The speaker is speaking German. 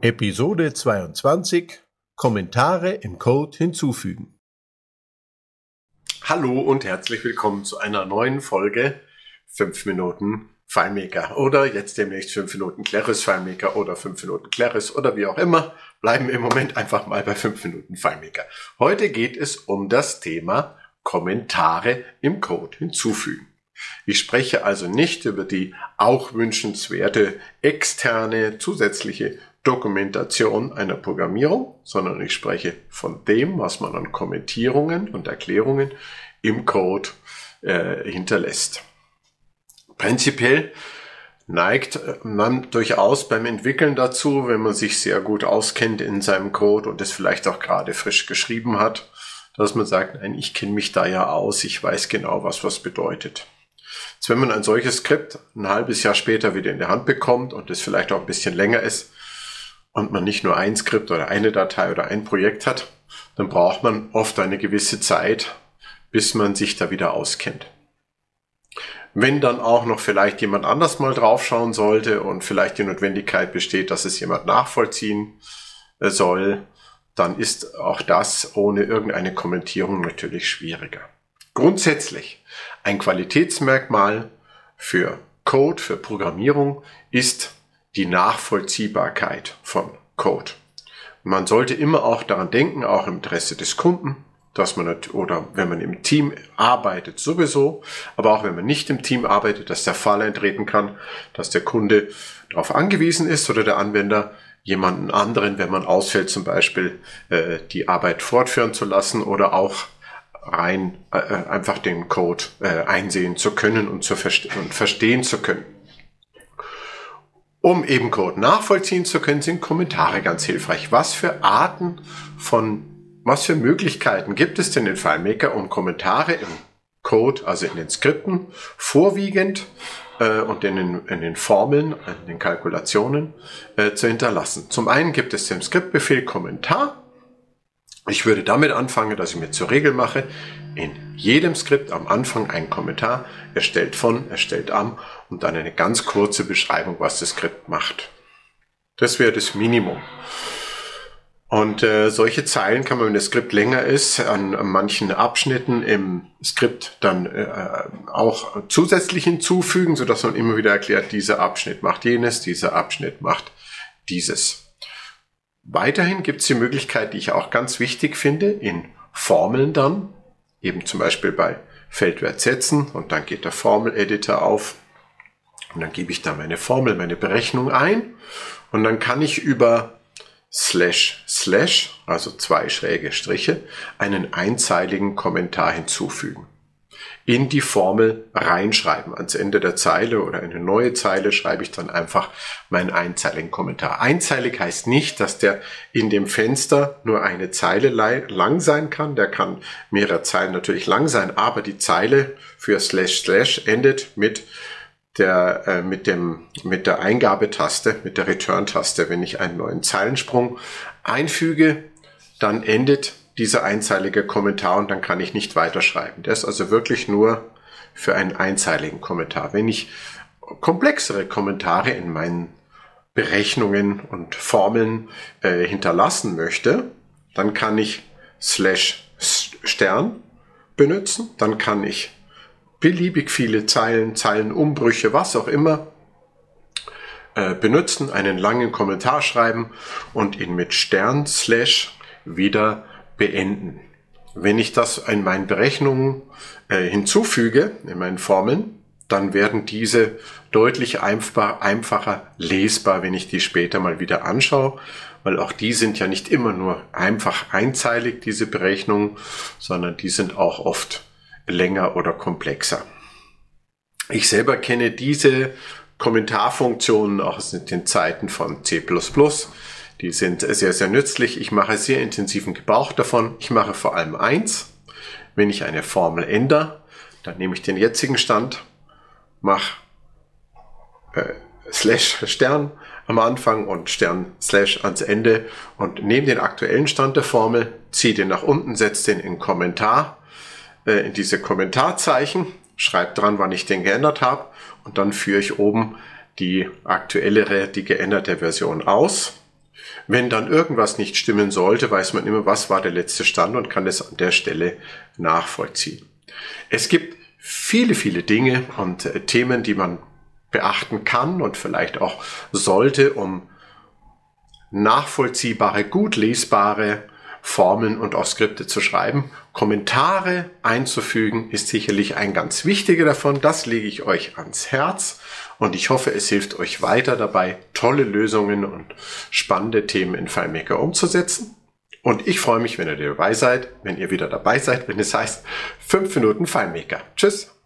Episode 22 Kommentare im Code hinzufügen. Hallo und herzlich willkommen zu einer neuen Folge 5 Minuten FileMaker oder jetzt demnächst 5 Minuten Claris FileMaker oder 5 Minuten Claris oder wie auch immer. Bleiben im Moment einfach mal bei 5 Minuten FileMaker. Heute geht es um das Thema Kommentare im Code hinzufügen. Ich spreche also nicht über die auch wünschenswerte externe zusätzliche Dokumentation einer Programmierung, sondern ich spreche von dem, was man an Kommentierungen und Erklärungen im Code äh, hinterlässt. Prinzipiell neigt man durchaus beim Entwickeln dazu, wenn man sich sehr gut auskennt in seinem Code und es vielleicht auch gerade frisch geschrieben hat, dass man sagt, nein, ich kenne mich da ja aus, ich weiß genau, was was bedeutet. Jetzt, wenn man ein solches Skript ein halbes Jahr später wieder in der Hand bekommt und es vielleicht auch ein bisschen länger ist, und man nicht nur ein Skript oder eine Datei oder ein Projekt hat, dann braucht man oft eine gewisse Zeit, bis man sich da wieder auskennt. Wenn dann auch noch vielleicht jemand anders mal draufschauen sollte und vielleicht die Notwendigkeit besteht, dass es jemand nachvollziehen äh, soll, dann ist auch das ohne irgendeine Kommentierung natürlich schwieriger. Grundsätzlich ein Qualitätsmerkmal für Code, für Programmierung ist die Nachvollziehbarkeit von Code. Man sollte immer auch daran denken, auch im Interesse des Kunden, dass man oder wenn man im Team arbeitet sowieso, aber auch wenn man nicht im Team arbeitet, dass der Fall eintreten kann, dass der Kunde darauf angewiesen ist oder der Anwender jemanden anderen, wenn man ausfällt, zum Beispiel äh, die Arbeit fortführen zu lassen oder auch rein äh, einfach den Code äh, einsehen zu können und zu verste und verstehen zu können. Um eben Code nachvollziehen zu können, sind Kommentare ganz hilfreich. Was für Arten von, was für Möglichkeiten gibt es denn in FileMaker, um Kommentare im Code, also in den Skripten, vorwiegend äh, und in den, in den Formeln, in den Kalkulationen äh, zu hinterlassen? Zum einen gibt es den Skriptbefehl Kommentar. Ich würde damit anfangen, dass ich mir zur Regel mache, in jedem Skript am Anfang einen Kommentar, erstellt von, erstellt am und dann eine ganz kurze Beschreibung, was das Skript macht. Das wäre das Minimum. Und äh, solche Zeilen kann man, wenn das Skript länger ist, an, an manchen Abschnitten im Skript dann äh, auch zusätzlich hinzufügen, so dass man immer wieder erklärt, dieser Abschnitt macht jenes, dieser Abschnitt macht dieses. Weiterhin gibt es die Möglichkeit, die ich auch ganz wichtig finde, in Formeln dann, eben zum Beispiel bei Feldwert setzen und dann geht der Formel-Editor auf und dann gebe ich da meine Formel, meine Berechnung ein und dann kann ich über slash slash, also zwei schräge Striche, einen einzeiligen Kommentar hinzufügen in die Formel reinschreiben. Ans Ende der Zeile oder eine neue Zeile schreibe ich dann einfach meinen einzeiligen Kommentar. Einzeilig heißt nicht, dass der in dem Fenster nur eine Zeile lang sein kann. Der kann mehrere Zeilen natürlich lang sein, aber die Zeile für slash slash endet mit der, äh, mit dem, mit der Eingabetaste, mit der Return-Taste. Wenn ich einen neuen Zeilensprung einfüge, dann endet dieser einzeilige Kommentar und dann kann ich nicht weiterschreiben. Der ist also wirklich nur für einen einzeiligen Kommentar. Wenn ich komplexere Kommentare in meinen Berechnungen und Formeln äh, hinterlassen möchte, dann kann ich slash Stern benutzen, dann kann ich beliebig viele Zeilen, Zeilenumbrüche, was auch immer äh, benutzen, einen langen Kommentar schreiben und ihn mit Stern slash wieder beenden. Wenn ich das in meinen Berechnungen äh, hinzufüge, in meinen Formeln, dann werden diese deutlich einfach, einfacher lesbar, wenn ich die später mal wieder anschaue, weil auch die sind ja nicht immer nur einfach einzeilig, diese Berechnungen, sondern die sind auch oft länger oder komplexer. Ich selber kenne diese Kommentarfunktionen auch aus den Zeiten von C++. Die sind sehr, sehr nützlich. Ich mache sehr intensiven Gebrauch davon. Ich mache vor allem eins. Wenn ich eine Formel ändere, dann nehme ich den jetzigen Stand, mache äh, Slash Stern am Anfang und Stern Slash ans Ende und nehme den aktuellen Stand der Formel, ziehe den nach unten, setze den in Kommentar, äh, in diese Kommentarzeichen, schreibe dran, wann ich den geändert habe und dann führe ich oben die aktuellere, die geänderte Version aus Wenn dann irgendwas nicht stimmen sollte, weiß man immer, was war der letzte Stand und kann es an der Stelle nachvollziehen. Es gibt viele, viele Dinge und äh, Themen, die man beachten kann und vielleicht auch sollte, um nachvollziehbare, gut lesbare Formeln und auch Skripte zu schreiben. Kommentare einzufügen ist sicherlich ein ganz wichtiger davon. Das lege ich euch ans Herz und ich hoffe, es hilft euch weiter dabei, tolle Lösungen und spannende Themen in FileMaker umzusetzen. Und ich freue mich, wenn ihr dabei seid, wenn ihr wieder dabei seid, wenn es heißt 5 Minuten FileMaker. Tschüss!